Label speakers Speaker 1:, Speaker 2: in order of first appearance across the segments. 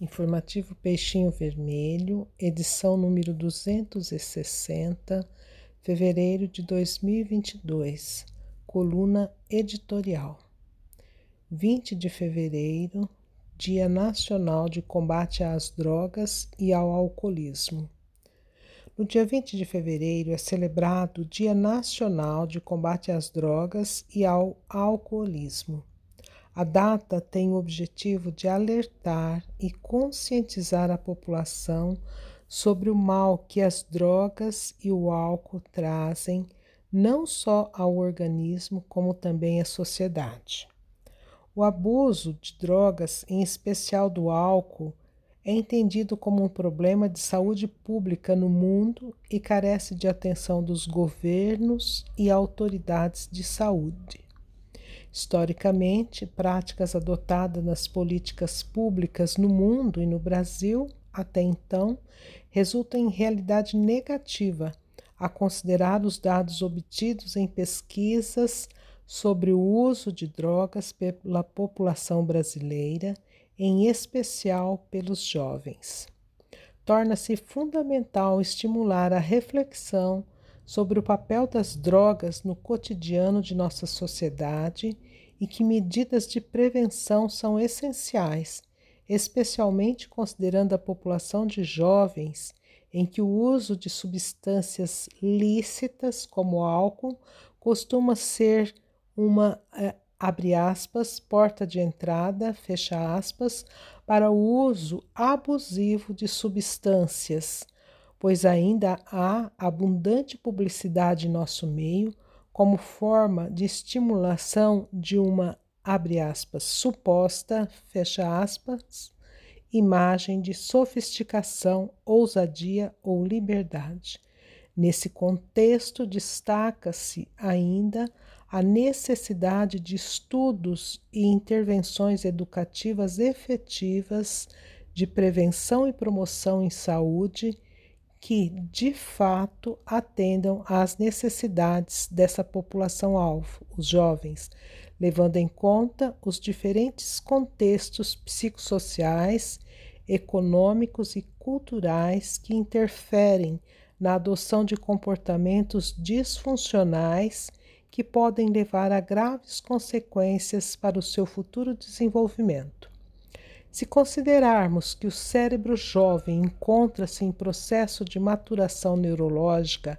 Speaker 1: Informativo Peixinho Vermelho, edição número 260, fevereiro de 2022, coluna editorial. 20 de fevereiro, Dia Nacional de Combate às Drogas e ao Alcoolismo. No dia 20 de fevereiro é celebrado o Dia Nacional de Combate às Drogas e ao Alcoolismo. A data tem o objetivo de alertar e conscientizar a população sobre o mal que as drogas e o álcool trazem não só ao organismo, como também à sociedade. O abuso de drogas, em especial do álcool, é entendido como um problema de saúde pública no mundo e carece de atenção dos governos e autoridades de saúde. Historicamente, práticas adotadas nas políticas públicas no mundo e no Brasil até então resultam em realidade negativa, a considerar os dados obtidos em pesquisas sobre o uso de drogas pela população brasileira, em especial pelos jovens. Torna-se fundamental estimular a reflexão sobre o papel das drogas no cotidiano de nossa sociedade e que medidas de prevenção são essenciais, especialmente considerando a população de jovens em que o uso de substâncias lícitas, como álcool, costuma ser uma, eh, abre aspas, porta de entrada, fecha aspas, para o uso abusivo de substâncias pois ainda há abundante publicidade em nosso meio como forma de estimulação de uma, abre aspas, suposta, fecha aspas, imagem de sofisticação, ousadia ou liberdade. Nesse contexto, destaca-se ainda a necessidade de estudos e intervenções educativas efetivas de prevenção e promoção em saúde que de fato atendam às necessidades dessa população-alvo, os jovens, levando em conta os diferentes contextos psicossociais, econômicos e culturais que interferem na adoção de comportamentos disfuncionais que podem levar a graves consequências para o seu futuro desenvolvimento. Se considerarmos que o cérebro jovem encontra-se em processo de maturação neurológica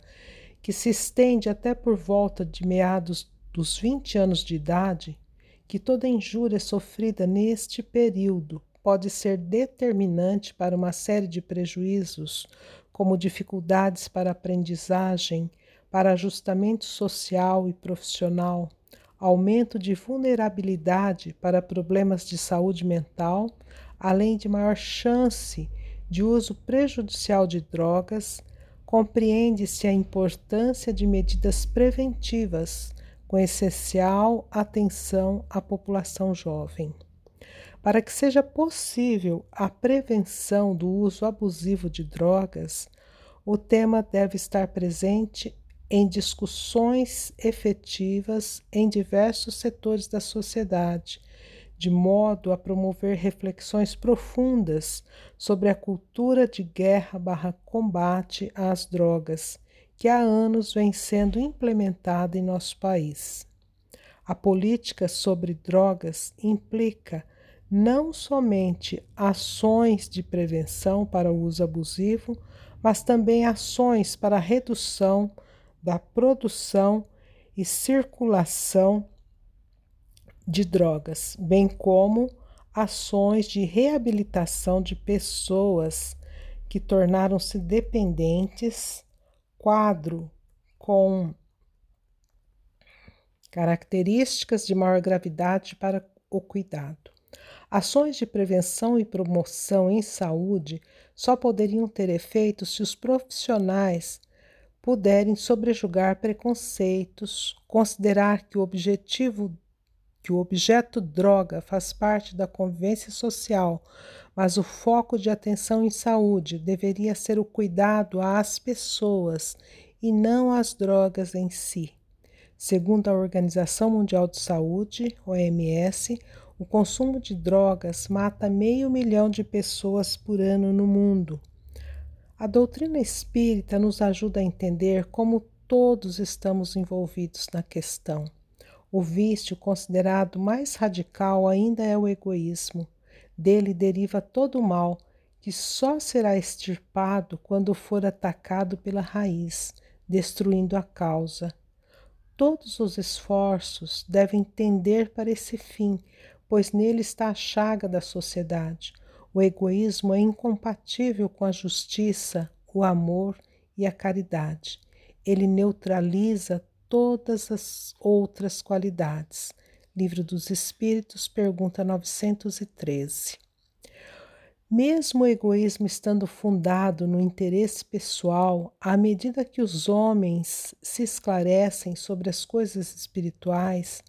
Speaker 1: que se estende até por volta de meados dos 20 anos de idade, que toda injúria sofrida neste período pode ser determinante para uma série de prejuízos, como dificuldades para aprendizagem, para ajustamento social e profissional, aumento de vulnerabilidade para problemas de saúde mental, além de maior chance de uso prejudicial de drogas, compreende-se a importância de medidas preventivas com essencial atenção à população jovem. Para que seja possível a prevenção do uso abusivo de drogas, o tema deve estar presente em discussões efetivas em diversos setores da sociedade, de modo a promover reflexões profundas sobre a cultura de guerra barra combate às drogas, que há anos vem sendo implementada em nosso país. A política sobre drogas implica não somente ações de prevenção para o uso abusivo, mas também ações para a redução da produção e circulação de drogas, bem como ações de reabilitação de pessoas que tornaram-se dependentes, quadro com características de maior gravidade para o cuidado. Ações de prevenção e promoção em saúde só poderiam ter efeito se os profissionais puderem sobrejugar preconceitos, considerar que o objetivo que o objeto droga faz parte da convivência social, mas o foco de atenção em saúde deveria ser o cuidado às pessoas e não às drogas em si. Segundo a Organização Mundial de Saúde, OMS, O consumo de drogas mata meio milhão de pessoas por ano no mundo. A doutrina espírita nos ajuda a entender como todos estamos envolvidos na questão. O vício considerado mais radical ainda é o egoísmo. Dele deriva todo o mal, que só será extirpado quando for atacado pela raiz, destruindo a causa. Todos os esforços devem tender para esse fim, pois nele está a chaga da sociedade. O egoísmo é incompatível com a justiça, o amor e a caridade. Ele neutraliza todas as outras qualidades. Livro dos Espíritos, pergunta 913. Mesmo o egoísmo estando fundado no interesse pessoal, à medida que os homens se esclarecem sobre as coisas espirituais,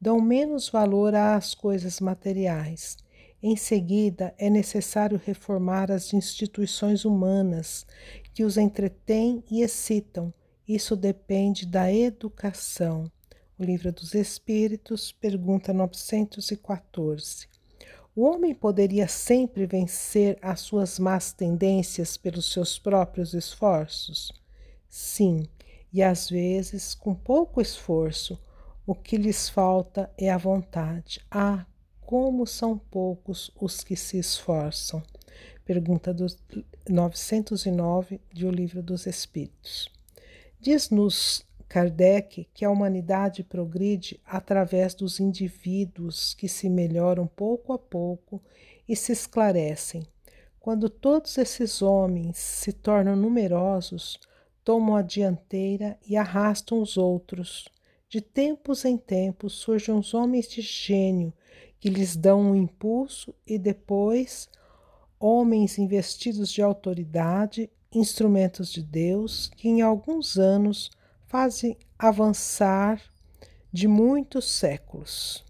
Speaker 1: dão menos valor às coisas materiais. Em seguida, é necessário reformar as instituições humanas que os entretêm e excitam. Isso depende da educação. O Livro dos Espíritos, pergunta 914. O homem poderia sempre vencer as suas más tendências pelos seus próprios esforços? Sim, e às vezes, com pouco esforço, o que lhes falta é a vontade. Ah, como são poucos os que se esforçam. Pergunta do 909 de O Livro dos Espíritos. Diz-nos Kardec que a humanidade progride através dos indivíduos que se melhoram pouco a pouco e se esclarecem. Quando todos esses homens se tornam numerosos, tomam a dianteira e arrastam os outros. De tempos em tempos surgem os homens de gênio que lhes dão um impulso e depois homens investidos de autoridade, instrumentos de Deus, que em alguns anos fazem avançar de muitos séculos.